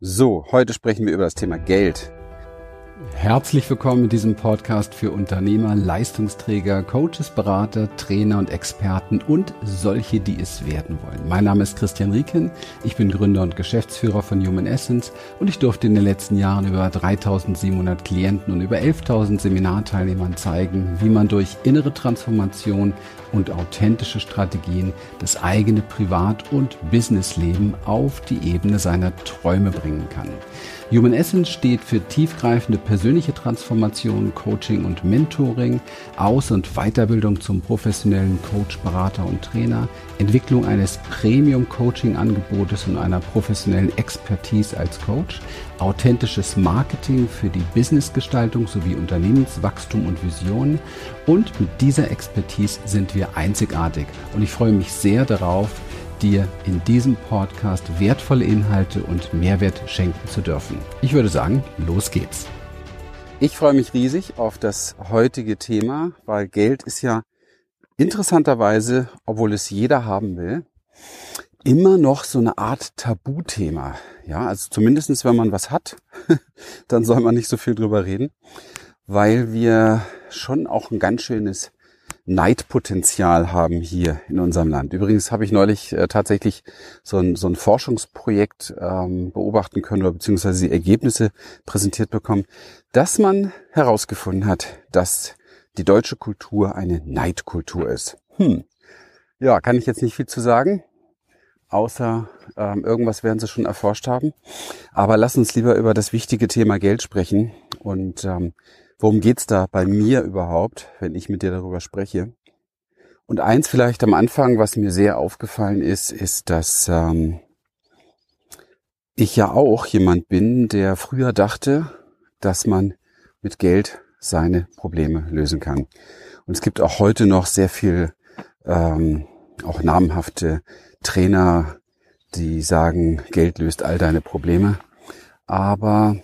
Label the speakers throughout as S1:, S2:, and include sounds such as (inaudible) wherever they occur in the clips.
S1: So, heute sprechen wir über das Thema Geld.
S2: Herzlich willkommen in diesem Podcast für Unternehmer, Leistungsträger, Coaches, Berater, Trainer und Experten und solche, die es werden wollen. Mein Name ist Christian Rieken, ich bin Gründer und Geschäftsführer von Human Essence und ich durfte in den letzten Jahren über 3700 Klienten und über 11.000 Seminarteilnehmern zeigen, wie man durch innere Transformation und authentische Strategien das eigene Privat- und Businessleben auf die Ebene seiner Träume bringen kann. Human Essence steht für tiefgreifende persönliche Transformation, Coaching und Mentoring, Aus- und Weiterbildung zum professionellen Coach, Berater und Trainer, Entwicklung eines Premium-Coaching-Angebotes und einer professionellen Expertise als Coach, authentisches Marketing für die Businessgestaltung sowie Unternehmenswachstum und Vision. Und mit dieser Expertise sind wir einzigartig. Und ich freue mich sehr darauf, dir in diesem Podcast wertvolle Inhalte und Mehrwert schenken zu dürfen. Ich würde sagen, los geht's.
S1: Ich freue mich riesig auf das heutige Thema, weil Geld ist ja interessanterweise, obwohl es jeder haben will, immer noch so eine Art Tabuthema. Ja, also zumindestens, wenn man was hat, (laughs) dann soll man nicht so viel drüber reden, weil wir schon auch ein ganz schönes Neidpotenzial haben hier in unserem Land. Übrigens habe ich neulich äh, tatsächlich so ein, so ein Forschungsprojekt ähm, beobachten können oder beziehungsweise die Ergebnisse präsentiert bekommen, dass man herausgefunden hat, dass die deutsche Kultur eine Neidkultur ist. Hm. Ja, kann ich jetzt nicht viel zu sagen, außer ähm, irgendwas werden sie schon erforscht haben. Aber lass uns lieber über das wichtige Thema Geld sprechen und ähm, worum geht's da bei mir überhaupt, wenn ich mit dir darüber spreche? Und eins vielleicht am Anfang, was mir sehr aufgefallen ist, ist, dass ähm, ich ja auch jemand bin, der früher dachte, dass man mit Geld seine Probleme lösen kann. Und es gibt auch heute noch sehr viel, ähm, auch namhafte Trainer, die sagen, Geld löst all deine Probleme. Aber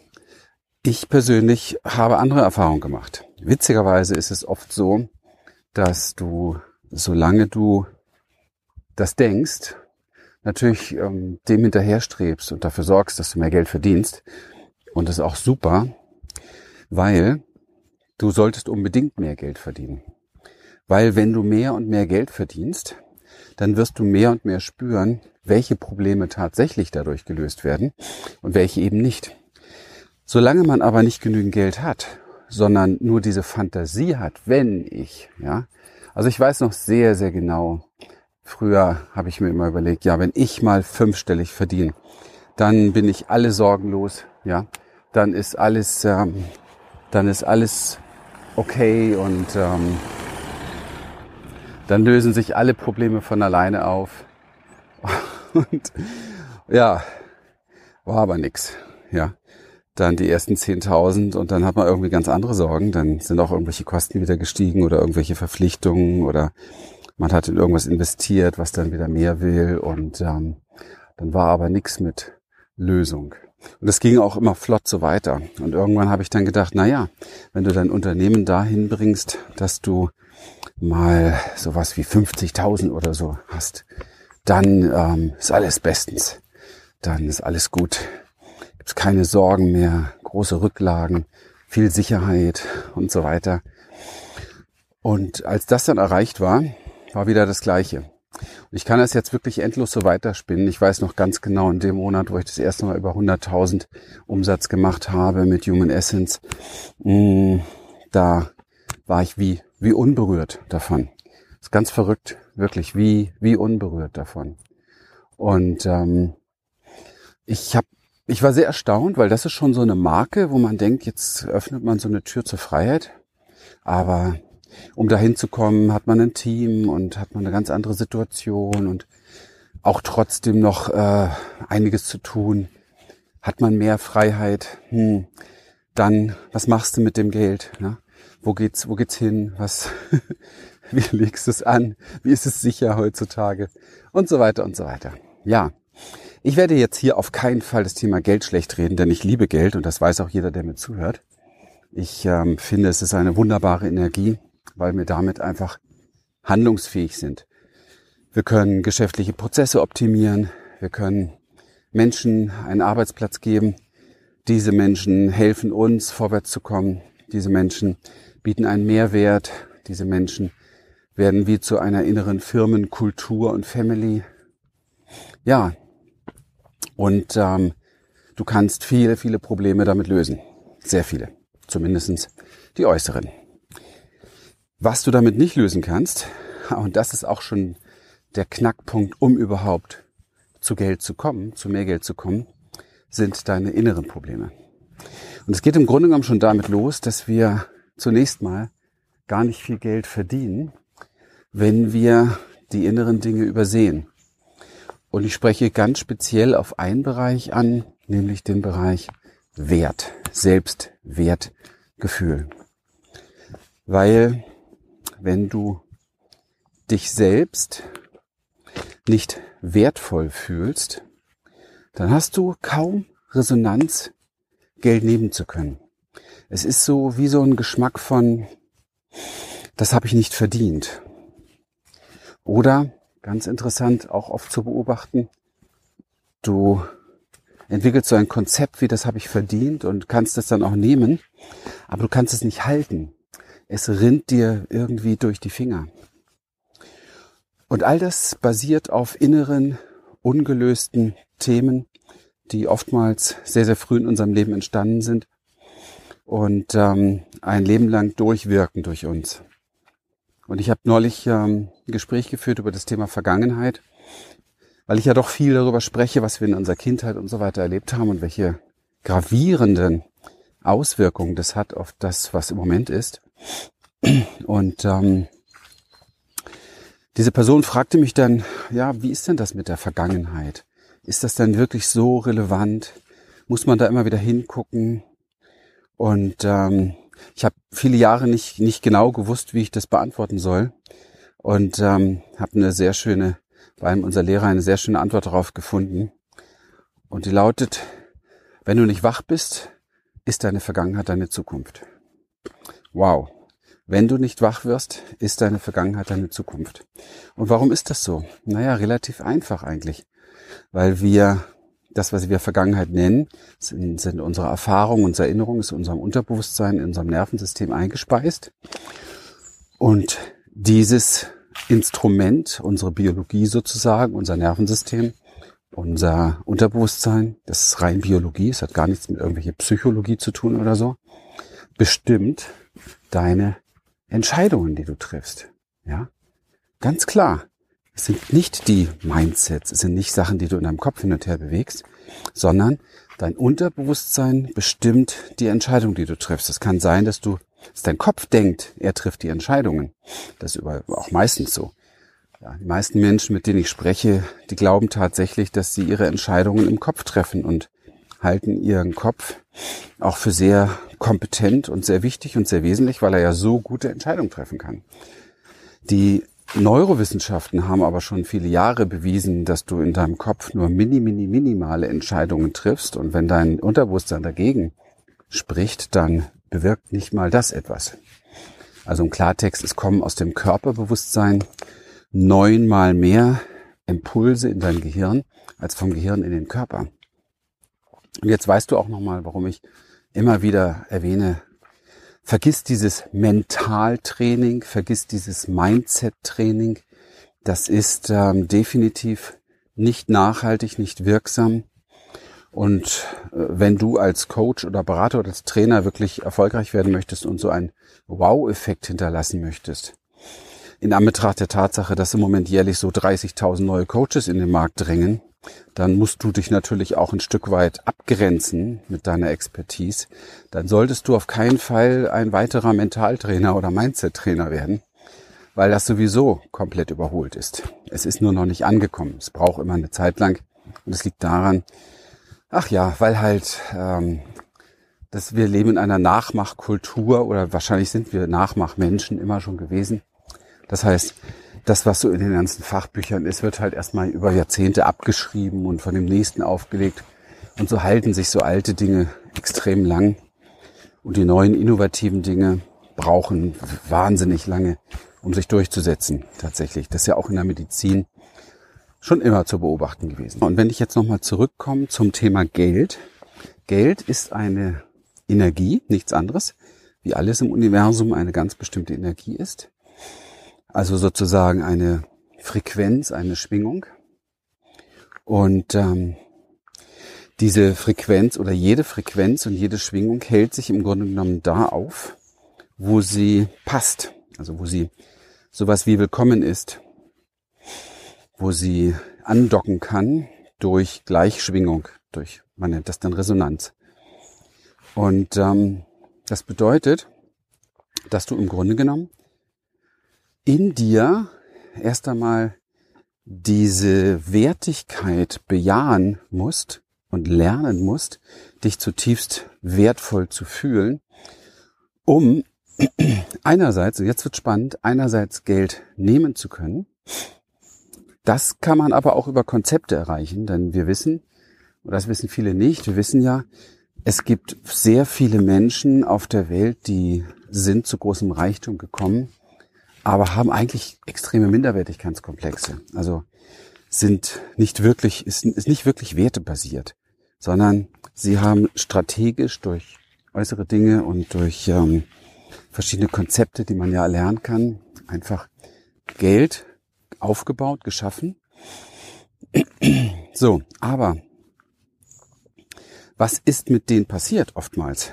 S1: ich persönlich habe andere Erfahrungen gemacht. Witzigerweise ist es oft so, dass du, solange du das denkst, natürlich ähm, dem hinterherstrebst und dafür sorgst, dass du mehr Geld verdienst. Und das ist auch super, weil du solltest unbedingt mehr Geld verdienen. Weil wenn du mehr und mehr Geld verdienst, dann wirst du mehr und mehr spüren, welche Probleme tatsächlich dadurch gelöst werden und welche eben nicht. Solange man aber nicht genügend Geld hat, sondern nur diese Fantasie hat, wenn ich, ja, also ich weiß noch sehr, sehr genau, früher habe ich mir immer überlegt, ja, wenn ich mal fünfstellig verdiene, dann bin ich alle sorgenlos, ja, dann ist alles, ähm, dann ist alles okay und ähm, dann lösen sich alle Probleme von alleine auf. (laughs) Und ja, war aber nix, ja dann die ersten 10.000 und dann hat man irgendwie ganz andere Sorgen. Dann sind auch irgendwelche Kosten wieder gestiegen oder irgendwelche Verpflichtungen oder man hat in irgendwas investiert, was dann wieder mehr will und ähm, dann war aber nichts mit Lösung. Und das ging auch immer flott so weiter. Und irgendwann habe ich dann gedacht, na ja, wenn du dein Unternehmen dahin bringst, dass du mal sowas wie 50.000 oder so hast, dann ähm, ist alles bestens. Dann ist alles gut gibt es keine Sorgen mehr, große Rücklagen, viel Sicherheit und so weiter. Und als das dann erreicht war, war wieder das Gleiche. Und ich kann das jetzt wirklich endlos so weiterspinnen. Ich weiß noch ganz genau in dem Monat, wo ich das erste Mal über 100.000 Umsatz gemacht habe mit Human Essence, mm, da war ich wie, wie unberührt davon. Das ist ganz verrückt, wirklich wie, wie unberührt davon. Und ähm, ich habe ich war sehr erstaunt, weil das ist schon so eine Marke, wo man denkt, jetzt öffnet man so eine Tür zur Freiheit. Aber um dahin zu kommen, hat man ein Team und hat man eine ganz andere Situation und auch trotzdem noch äh, einiges zu tun. Hat man mehr Freiheit? Hm. Dann, was machst du mit dem Geld? Ne? Wo geht's, wo geht's hin? Was, (laughs) wie legst du es an? Wie ist es sicher heutzutage? Und so weiter und so weiter. Ja. Ich werde jetzt hier auf keinen Fall das Thema Geld schlecht reden, denn ich liebe Geld und das weiß auch jeder, der mir zuhört. Ich ähm, finde, es ist eine wunderbare Energie, weil wir damit einfach handlungsfähig sind. Wir können geschäftliche Prozesse optimieren, wir können Menschen einen Arbeitsplatz geben. Diese Menschen helfen uns, vorwärts zu kommen. Diese Menschen bieten einen Mehrwert. Diese Menschen werden wie zu einer inneren Firmenkultur und Family. Ja, und ähm, du kannst viele, viele Probleme damit lösen. Sehr viele. Zumindestens die äußeren. Was du damit nicht lösen kannst, und das ist auch schon der Knackpunkt, um überhaupt zu Geld zu kommen, zu mehr Geld zu kommen, sind deine inneren Probleme. Und es geht im Grunde genommen schon damit los, dass wir zunächst mal gar nicht viel Geld verdienen, wenn wir die inneren Dinge übersehen. Und ich spreche ganz speziell auf einen Bereich an, nämlich den Bereich Wert, Selbstwertgefühl. Weil wenn du dich selbst nicht wertvoll fühlst, dann hast du kaum Resonanz, Geld nehmen zu können. Es ist so wie so ein Geschmack von, das habe ich nicht verdient. Oder, ganz interessant, auch oft zu beobachten, du entwickelst so ein Konzept wie, das habe ich verdient und kannst es dann auch nehmen, aber du kannst es nicht halten. Es rinnt dir irgendwie durch die Finger. Und all das basiert auf inneren, ungelösten Themen, die oftmals sehr, sehr früh in unserem Leben entstanden sind und ähm, ein Leben lang durchwirken durch uns. Und ich habe neulich ähm, ein Gespräch geführt über das Thema Vergangenheit, weil ich ja doch viel darüber spreche, was wir in unserer Kindheit und so weiter erlebt haben und welche gravierenden Auswirkungen das hat auf das, was im Moment ist. Und ähm, diese Person fragte mich dann, ja, wie ist denn das mit der Vergangenheit? Ist das denn wirklich so relevant? Muss man da immer wieder hingucken? Und ähm, ich habe viele Jahre nicht, nicht genau gewusst, wie ich das beantworten soll. Und ähm, habe eine sehr schöne, bei einem unserer Lehrer eine sehr schöne Antwort darauf gefunden. Und die lautet, wenn du nicht wach bist, ist deine Vergangenheit deine Zukunft. Wow. Wenn du nicht wach wirst, ist deine Vergangenheit deine Zukunft. Und warum ist das so? Naja, relativ einfach eigentlich. Weil wir das, was wir Vergangenheit nennen, sind, sind unsere Erfahrungen, unsere Erinnerungen, ist unserem Unterbewusstsein, in unserem Nervensystem eingespeist. Und dieses Instrument, unsere Biologie sozusagen, unser Nervensystem, unser Unterbewusstsein, das ist rein Biologie, es hat gar nichts mit irgendwelcher Psychologie zu tun oder so, bestimmt deine Entscheidungen, die du triffst. Ja, ganz klar. Es sind nicht die Mindsets, es sind nicht Sachen, die du in deinem Kopf hin und her bewegst, sondern dein Unterbewusstsein bestimmt die Entscheidung, die du triffst. Es kann sein, dass du, dass dein Kopf denkt, er trifft die Entscheidungen. Das ist auch meistens so. Ja, die meisten Menschen, mit denen ich spreche, die glauben tatsächlich, dass sie ihre Entscheidungen im Kopf treffen und halten ihren Kopf auch für sehr kompetent und sehr wichtig und sehr wesentlich, weil er ja so gute Entscheidungen treffen kann. Die Neurowissenschaften haben aber schon viele Jahre bewiesen, dass du in deinem Kopf nur mini, mini, minimale Entscheidungen triffst und wenn dein Unterbewusstsein dagegen spricht, dann bewirkt nicht mal das etwas. Also im Klartext, es kommen aus dem Körperbewusstsein neunmal mehr Impulse in dein Gehirn als vom Gehirn in den Körper. Und jetzt weißt du auch nochmal, warum ich immer wieder erwähne, Vergiss dieses Mentaltraining, vergiss dieses Mindset-Training. Das ist ähm, definitiv nicht nachhaltig, nicht wirksam. Und äh, wenn du als Coach oder Berater oder als Trainer wirklich erfolgreich werden möchtest und so einen Wow-Effekt hinterlassen möchtest, in Anbetracht der Tatsache, dass im Moment jährlich so 30.000 neue Coaches in den Markt drängen, dann musst du dich natürlich auch ein Stück weit abgrenzen mit deiner Expertise. Dann solltest du auf keinen Fall ein weiterer Mentaltrainer oder Mindset-Trainer werden, weil das sowieso komplett überholt ist. Es ist nur noch nicht angekommen. Es braucht immer eine Zeit lang. Und es liegt daran, ach ja, weil halt, ähm, dass wir leben in einer Nachmachkultur oder wahrscheinlich sind wir Nachmachmenschen immer schon gewesen. Das heißt, das, was so in den ganzen Fachbüchern ist, wird halt erstmal über Jahrzehnte abgeschrieben und von dem nächsten aufgelegt. Und so halten sich so alte Dinge extrem lang. Und die neuen innovativen Dinge brauchen wahnsinnig lange, um sich durchzusetzen, tatsächlich. Das ist ja auch in der Medizin schon immer zu beobachten gewesen. Und wenn ich jetzt nochmal zurückkomme zum Thema Geld. Geld ist eine Energie, nichts anderes, wie alles im Universum eine ganz bestimmte Energie ist. Also sozusagen eine Frequenz, eine Schwingung. Und ähm, diese Frequenz oder jede Frequenz und jede Schwingung hält sich im Grunde genommen da auf, wo sie passt. Also wo sie sowas wie willkommen ist, wo sie andocken kann durch Gleichschwingung, durch, man nennt das dann Resonanz. Und ähm, das bedeutet, dass du im Grunde genommen in dir erst einmal diese Wertigkeit bejahen musst und lernen musst, dich zutiefst wertvoll zu fühlen, um (clears throat) einerseits, und jetzt wird spannend, einerseits Geld nehmen zu können. Das kann man aber auch über Konzepte erreichen, denn wir wissen, und das wissen viele nicht, wir wissen ja, es gibt sehr viele Menschen auf der Welt, die sind zu großem Reichtum gekommen, aber haben eigentlich extreme Minderwertigkeitskomplexe. Also sind nicht wirklich, ist, ist nicht wirklich wertebasiert, sondern sie haben strategisch durch äußere Dinge und durch ähm, verschiedene Konzepte, die man ja lernen kann, einfach Geld aufgebaut, geschaffen. So, aber was ist mit denen passiert oftmals?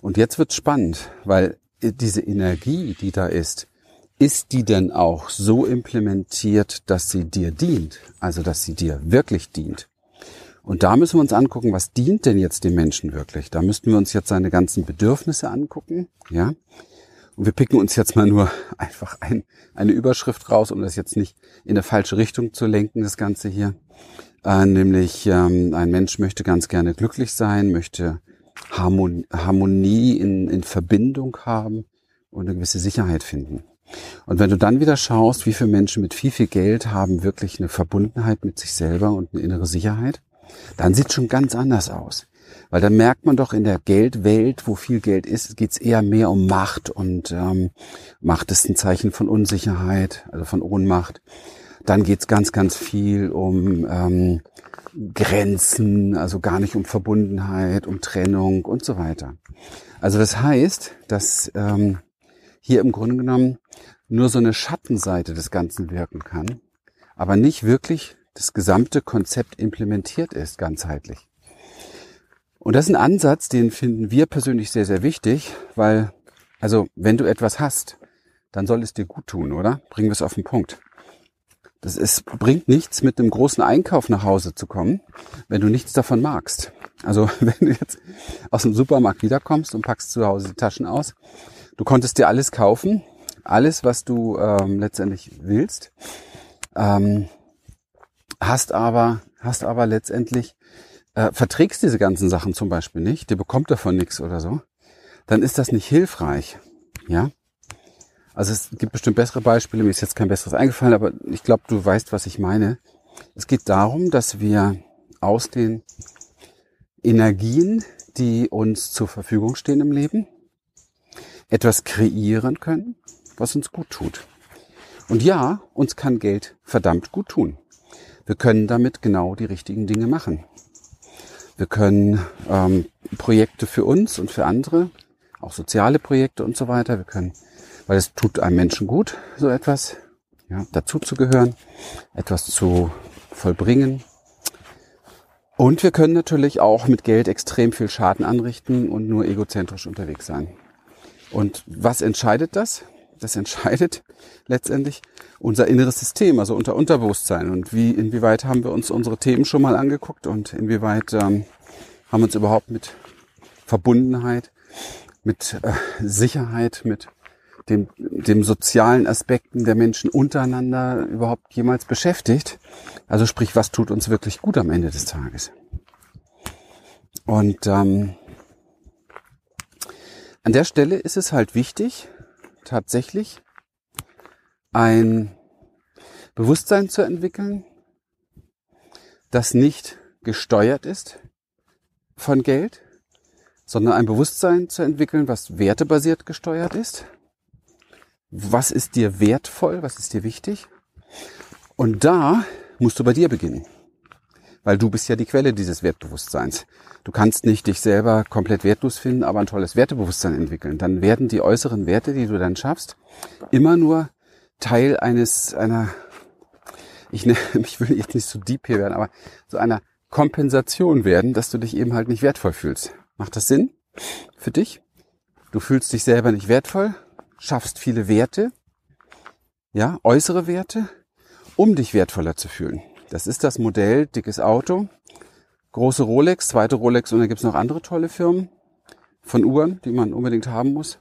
S1: Und jetzt wird's spannend, weil diese Energie, die da ist, ist die denn auch so implementiert, dass sie dir dient? Also, dass sie dir wirklich dient? Und da müssen wir uns angucken, was dient denn jetzt dem Menschen wirklich? Da müssten wir uns jetzt seine ganzen Bedürfnisse angucken, ja? Und wir picken uns jetzt mal nur (laughs) einfach ein, eine Überschrift raus, um das jetzt nicht in eine falsche Richtung zu lenken, das Ganze hier. Äh, nämlich, ähm, ein Mensch möchte ganz gerne glücklich sein, möchte Harmonie, Harmonie in, in Verbindung haben und eine gewisse Sicherheit finden. Und wenn du dann wieder schaust, wie viele Menschen mit viel, viel Geld haben wirklich eine Verbundenheit mit sich selber und eine innere Sicherheit, dann sieht schon ganz anders aus. Weil dann merkt man doch in der Geldwelt, wo viel Geld ist, geht es eher mehr um Macht und ähm, Macht ist ein Zeichen von Unsicherheit, also von Ohnmacht. Dann geht es ganz, ganz viel um ähm, Grenzen, also gar nicht um Verbundenheit, um Trennung und so weiter. Also das heißt, dass ähm, hier im Grunde genommen nur so eine Schattenseite des Ganzen wirken kann, aber nicht wirklich das gesamte Konzept implementiert ist, ganzheitlich. Und das ist ein Ansatz, den finden wir persönlich sehr, sehr wichtig, weil, also, wenn du etwas hast, dann soll es dir gut tun, oder? Bringen wir es auf den Punkt. Das ist, bringt nichts, mit einem großen Einkauf nach Hause zu kommen, wenn du nichts davon magst. Also, (laughs) wenn du jetzt aus dem Supermarkt wiederkommst und packst zu Hause die Taschen aus Du konntest dir alles kaufen, alles, was du ähm, letztendlich willst, ähm, hast aber hast aber letztendlich äh, verträgst diese ganzen Sachen zum Beispiel nicht, dir bekommt davon nichts oder so, dann ist das nicht hilfreich, ja. Also es gibt bestimmt bessere Beispiele, mir ist jetzt kein besseres eingefallen, aber ich glaube, du weißt, was ich meine. Es geht darum, dass wir aus den Energien, die uns zur Verfügung stehen im Leben, etwas kreieren können, was uns gut tut. Und ja, uns kann Geld verdammt gut tun. Wir können damit genau die richtigen Dinge machen. Wir können ähm, Projekte für uns und für andere, auch soziale Projekte und so weiter. Wir können, weil es tut einem Menschen gut, so etwas, ja, dazu zu gehören, etwas zu vollbringen. Und wir können natürlich auch mit Geld extrem viel Schaden anrichten und nur egozentrisch unterwegs sein. Und was entscheidet das? Das entscheidet (laughs) letztendlich unser inneres System, also unser Unterbewusstsein. Und wie, inwieweit haben wir uns unsere Themen schon mal angeguckt und inwieweit ähm, haben wir uns überhaupt mit Verbundenheit, mit äh, Sicherheit, mit dem, dem sozialen Aspekten der Menschen untereinander überhaupt jemals beschäftigt. Also sprich, was tut uns wirklich gut am Ende des Tages? Und ähm, an der Stelle ist es halt wichtig, tatsächlich ein Bewusstsein zu entwickeln, das nicht gesteuert ist von Geld, sondern ein Bewusstsein zu entwickeln, was wertebasiert gesteuert ist. Was ist dir wertvoll? Was ist dir wichtig? Und da musst du bei dir beginnen. Weil du bist ja die Quelle dieses Wertbewusstseins. Du kannst nicht dich selber komplett wertlos finden, aber ein tolles Wertebewusstsein entwickeln. Dann werden die äußeren Werte, die du dann schaffst, immer nur Teil eines, einer, ich, ne, (laughs) ich will jetzt nicht so deep hier werden, aber so einer Kompensation werden, dass du dich eben halt nicht wertvoll fühlst. Macht das Sinn für dich? Du fühlst dich selber nicht wertvoll, schaffst viele Werte, ja, äußere Werte, um dich wertvoller zu fühlen. Das ist das Modell dickes Auto, große Rolex, zweite Rolex und dann gibt's noch andere tolle Firmen von Uhren, die man unbedingt haben muss,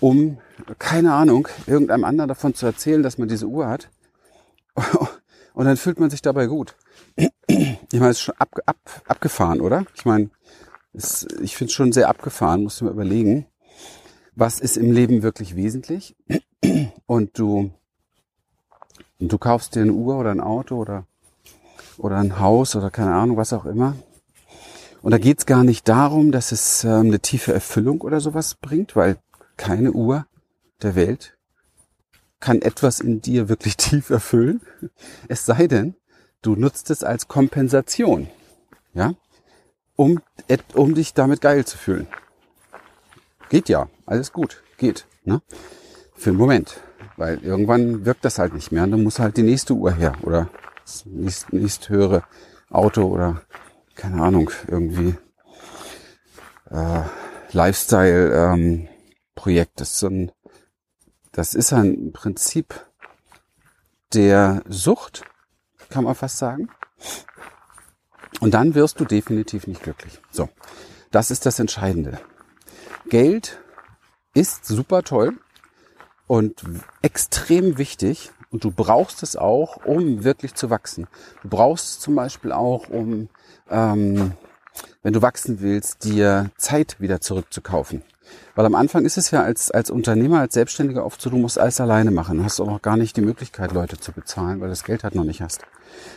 S1: um, keine Ahnung, irgendeinem anderen davon zu erzählen, dass man diese Uhr hat. (laughs) Und dann fühlt man sich dabei gut. Ich meine, es ist schon ab, ab, abgefahren, oder? Ich meine, es, ich finde es schon sehr abgefahren, musst du mal überlegen, was ist im Leben wirklich wesentlich. Und du, und du kaufst dir eine Uhr oder ein Auto oder oder ein Haus oder keine Ahnung, was auch immer. Und da geht's gar nicht darum, dass es ähm, eine tiefe Erfüllung oder sowas bringt, weil keine Uhr der Welt kann etwas in dir wirklich (laughs) tief erfüllen. Es sei denn, du nutzt es als Kompensation, ja, um, um dich damit geil zu fühlen. Geht ja, alles gut, geht, ne? Für einen Moment, weil irgendwann wirkt das halt nicht mehr und dann muss halt die nächste Uhr her oder das nächst, höhere Auto oder keine Ahnung, irgendwie äh, Lifestyle-Projekt. Ähm, das, das ist ein Prinzip der Sucht, kann man fast sagen. Und dann wirst du definitiv nicht glücklich. So, das ist das Entscheidende. Geld ist super toll und extrem wichtig und du brauchst es auch, um wirklich zu wachsen. Du brauchst es zum Beispiel auch, um, ähm, wenn du wachsen willst, dir Zeit wieder zurückzukaufen. Weil am Anfang ist es ja als, als Unternehmer, als Selbstständiger oft so, du musst alles alleine machen. Du hast auch noch gar nicht die Möglichkeit, Leute zu bezahlen, weil das Geld halt noch nicht hast.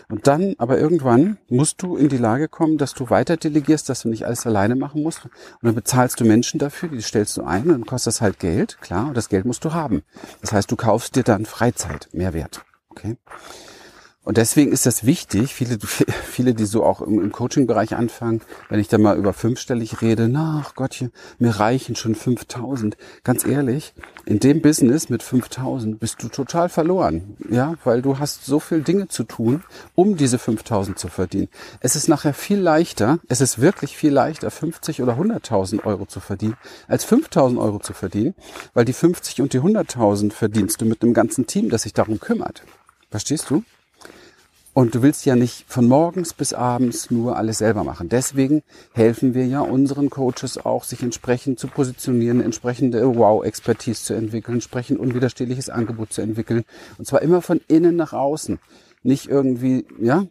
S1: Und dann, aber irgendwann musst du in die Lage kommen, dass du weiter delegierst, dass du nicht alles alleine machen musst. Und dann bezahlst du Menschen dafür, die stellst du ein und dann kostet das halt Geld, klar, und das Geld musst du haben. Das heißt, du kaufst dir dann Freizeit, Mehrwert. Okay? Und deswegen ist das wichtig, viele, (laughs) viele, die so auch im, Coaching-Bereich anfangen, wenn ich da mal über fünfstellig rede, na ach Gottchen, mir reichen schon 5000. Ganz ehrlich, in dem Business mit 5000 bist du total verloren. Ja, weil du hast so viel Dinge zu tun, um diese 5000 zu verdienen. Es ist nachher viel leichter, es ist wirklich viel leichter, 50 oder 100.000 Euro zu verdienen, als 5000 Euro zu verdienen, weil die 50 und die 100.000 verdienst du mit einem ganzen Team, das sich darum kümmert. Verstehst du? Und du willst ja nicht von morgens bis abends nur alles selber machen. Deswegen helfen wir ja unseren Coaches auch, sich entsprechend zu positionieren, entsprechende Wow-Expertise zu entwickeln, entsprechend unwiderstehliches Angebot zu entwickeln. Und zwar immer von innen nach außen. Nicht irgendwie, ja.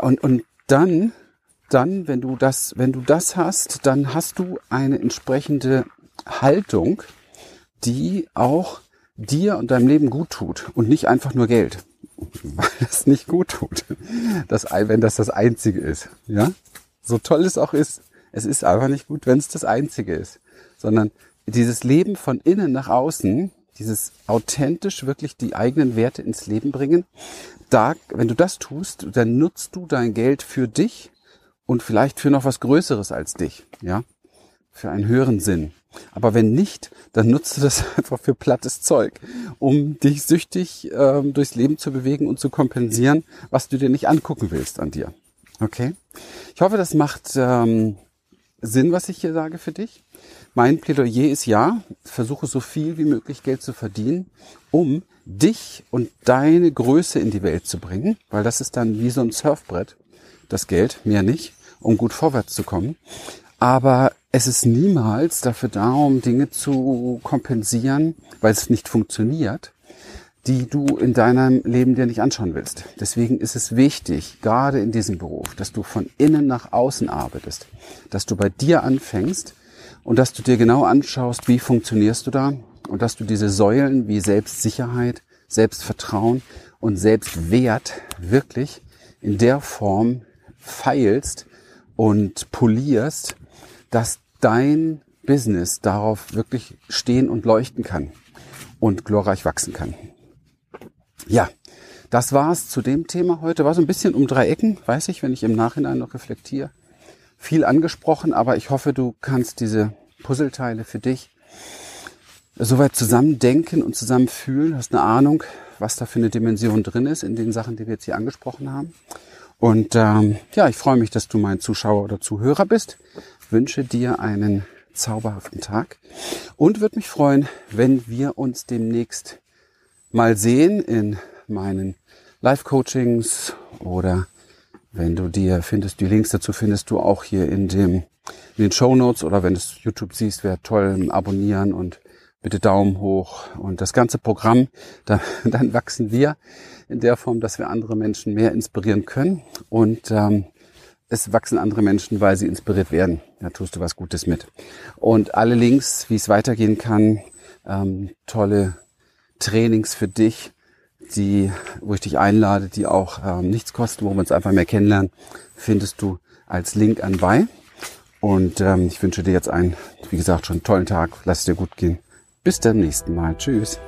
S1: Und, und dann, dann, wenn du das, wenn du das hast, dann hast du eine entsprechende Haltung, die auch dir und deinem Leben gut tut und nicht einfach nur Geld (laughs) weil es nicht gut tut, das, wenn das das Einzige ist. Ja, so toll es auch ist, es ist einfach nicht gut, wenn es das Einzige ist, sondern dieses Leben von innen nach außen, dieses authentisch wirklich die eigenen Werte ins Leben bringen, da, wenn du das tust, dann nutzt du dein Geld für dich und vielleicht für noch was Größeres als dich, ja, für einen höheren Sinn. Aber wenn nicht, dann nutzt du das (laughs) einfach für plattes Zeug, um dich süchtig ähm, durchs Leben zu bewegen und zu kompensieren, was du dir nicht angucken willst an dir. Okay? Ich hoffe, das macht ähm, Sinn, was ich hier sage für dich. Mein Plädoyer ist ja, versuche so viel wie möglich Geld zu verdienen, um dich und deine Größe in die Welt zu bringen, weil das ist dann wie so ein Surfbrett, das Geld, mehr nicht, um gut vorwärts zu kommen. Aber es ist niemals dafür da, um Dinge zu kompensieren, weil es nicht funktioniert, die du in deinem Leben dir nicht anschauen willst. Deswegen ist es wichtig, gerade in diesem Beruf, dass du von innen nach außen arbeitest, dass du bei dir anfängst und dass du dir genau anschaust, wie funktionierst du da und dass du diese Säulen wie Selbstsicherheit, Selbstvertrauen und Selbstwert wirklich in der Form feilst und polierst, dass dein Business darauf wirklich stehen und leuchten kann und glorreich wachsen kann. Ja, das war's zu dem Thema heute. War so ein bisschen um drei Ecken, weiß ich, wenn ich im Nachhinein noch reflektiere. Viel angesprochen, aber ich hoffe, du kannst diese Puzzleteile für dich soweit zusammen denken und zusammen fühlen, hast eine Ahnung, was da für eine Dimension drin ist in den Sachen, die wir jetzt hier angesprochen haben. Und ähm, ja, ich freue mich, dass du mein Zuschauer oder Zuhörer bist. Wünsche dir einen zauberhaften Tag und würde mich freuen, wenn wir uns demnächst mal sehen in meinen Live-Coachings oder wenn du dir findest, die Links dazu findest du auch hier in dem in den Show Notes oder wenn du es YouTube siehst, wäre toll, abonnieren und bitte Daumen hoch und das ganze Programm, da, (laughs) dann wachsen wir in der Form, dass wir andere Menschen mehr inspirieren können und ähm, es wachsen andere Menschen, weil sie inspiriert werden. Da tust du was Gutes mit. Und alle Links, wie es weitergehen kann, ähm, tolle Trainings für dich, die, wo ich dich einlade, die auch ähm, nichts kosten, wo wir uns einfach mehr kennenlernen, findest du als Link anbei. Und ähm, ich wünsche dir jetzt einen, wie gesagt, schon tollen Tag. Lass es dir gut gehen. Bis zum nächsten Mal. Tschüss.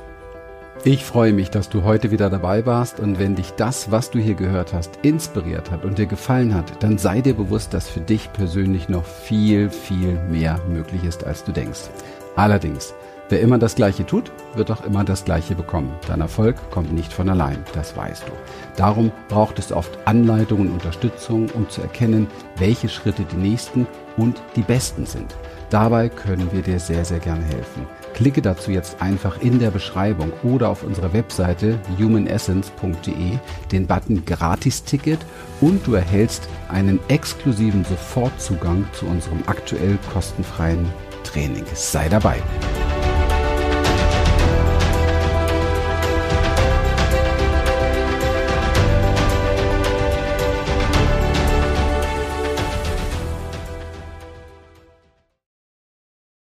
S2: Ich freue mich, dass du heute wieder dabei warst und wenn dich das, was du hier gehört hast, inspiriert hat und dir gefallen hat, dann sei dir bewusst, dass für dich persönlich noch viel, viel mehr möglich ist, als du denkst. Allerdings, wer immer das Gleiche tut, wird auch immer das Gleiche bekommen. Dein Erfolg kommt nicht von allein, das weißt du. Darum braucht es oft Anleitung und Unterstützung, um zu erkennen, welche Schritte die nächsten und die besten sind. Dabei können wir dir sehr, sehr gerne helfen. Klicke dazu jetzt einfach in der Beschreibung oder auf unserer Webseite humanessence.de den Button Gratis-Ticket und du erhältst einen exklusiven Sofortzugang zu unserem aktuell kostenfreien Training. Sei dabei!